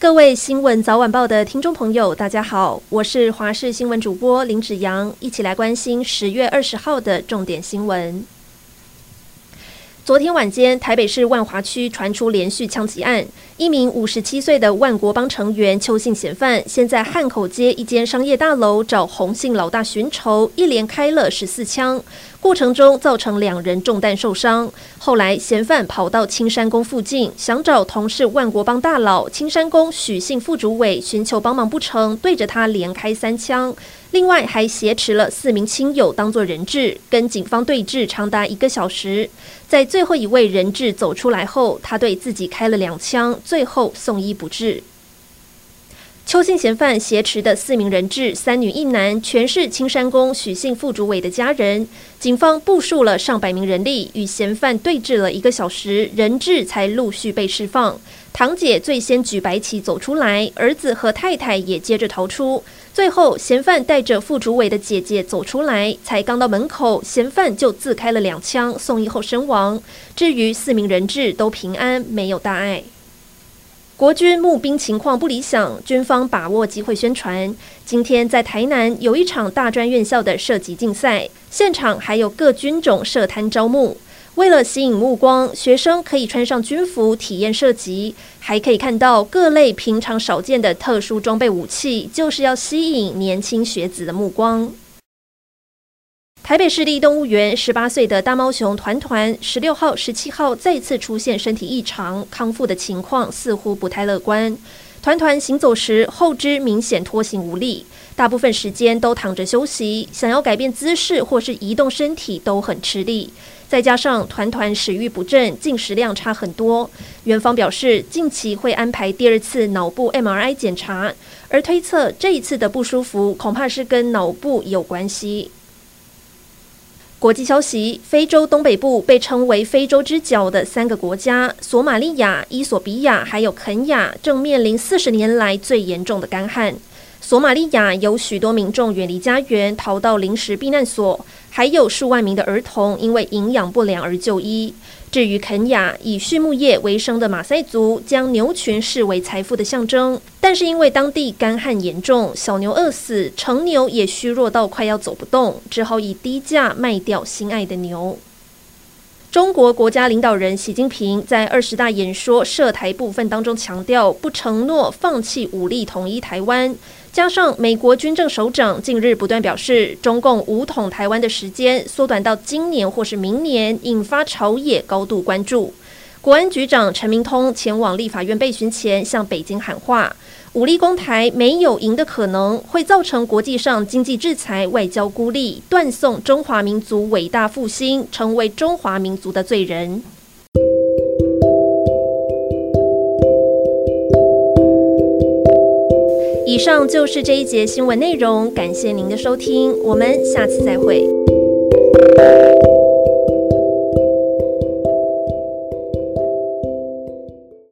各位新闻早晚报的听众朋友，大家好，我是华视新闻主播林子阳，一起来关心十月二十号的重点新闻。昨天晚间，台北市万华区传出连续枪击案，一名五十七岁的万国帮成员邱姓嫌犯，先在汉口街一间商业大楼找洪姓老大寻仇，一连开了十四枪，过程中造成两人中弹受伤。后来，嫌犯跑到青山宫附近，想找同是万国帮大佬青山宫许姓副主委寻求帮忙不成，对着他连开三枪。另外还挟持了四名亲友当作人质，跟警方对峙长达一个小时。在最后一位人质走出来后，他对自己开了两枪，最后送医不治。邱姓嫌犯挟持的四名人质，三女一男，全是青山宫许姓副主委的家人。警方部署了上百名人力，与嫌犯对峙了一个小时，人质才陆续被释放。堂姐最先举白旗走出来，儿子和太太也接着逃出。最后，嫌犯带着副主委的姐姐走出来，才刚到门口，嫌犯就自开了两枪，送医后身亡。至于四名人质都平安，没有大碍。国军募兵情况不理想，军方把握机会宣传。今天在台南有一场大专院校的射击竞赛，现场还有各军种设摊招募。为了吸引目光，学生可以穿上军服体验射击，还可以看到各类平常少见的特殊装备武器，就是要吸引年轻学子的目光。台北市立动物园十八岁的大猫熊团团，十六号、十七号再次出现身体异常，康复的情况似乎不太乐观。团团行走时后肢明显拖行无力，大部分时间都躺着休息，想要改变姿势或是移动身体都很吃力。再加上团团食欲不振，进食量差很多。园方表示，近期会安排第二次脑部 MRI 检查，而推测这一次的不舒服恐怕是跟脑部有关系。国际消息：非洲东北部被称为“非洲之角”的三个国家——索马利亚、伊索比亚还有肯亚，正面临四十年来最严重的干旱。索马利亚有许多民众远离家园，逃到临时避难所，还有数万名的儿童因为营养不良而就医。至于肯亚，以畜牧业为生的马赛族将牛群视为财富的象征，但是因为当地干旱严重，小牛饿死，成牛也虚弱到快要走不动，只好以低价卖掉心爱的牛。中国国家领导人习近平在二十大演说涉台部分当中强调，不承诺放弃武力统一台湾。加上美国军政首长近日不断表示，中共武统台湾的时间缩短到今年或是明年，引发朝野高度关注。国安局长陈明通前往立法院备询前，向北京喊话：武力攻台没有赢的可能，会造成国际上经济制裁、外交孤立，断送中华民族伟大复兴，成为中华民族的罪人。以上就是这一节新闻内容，感谢您的收听，我们下次再会。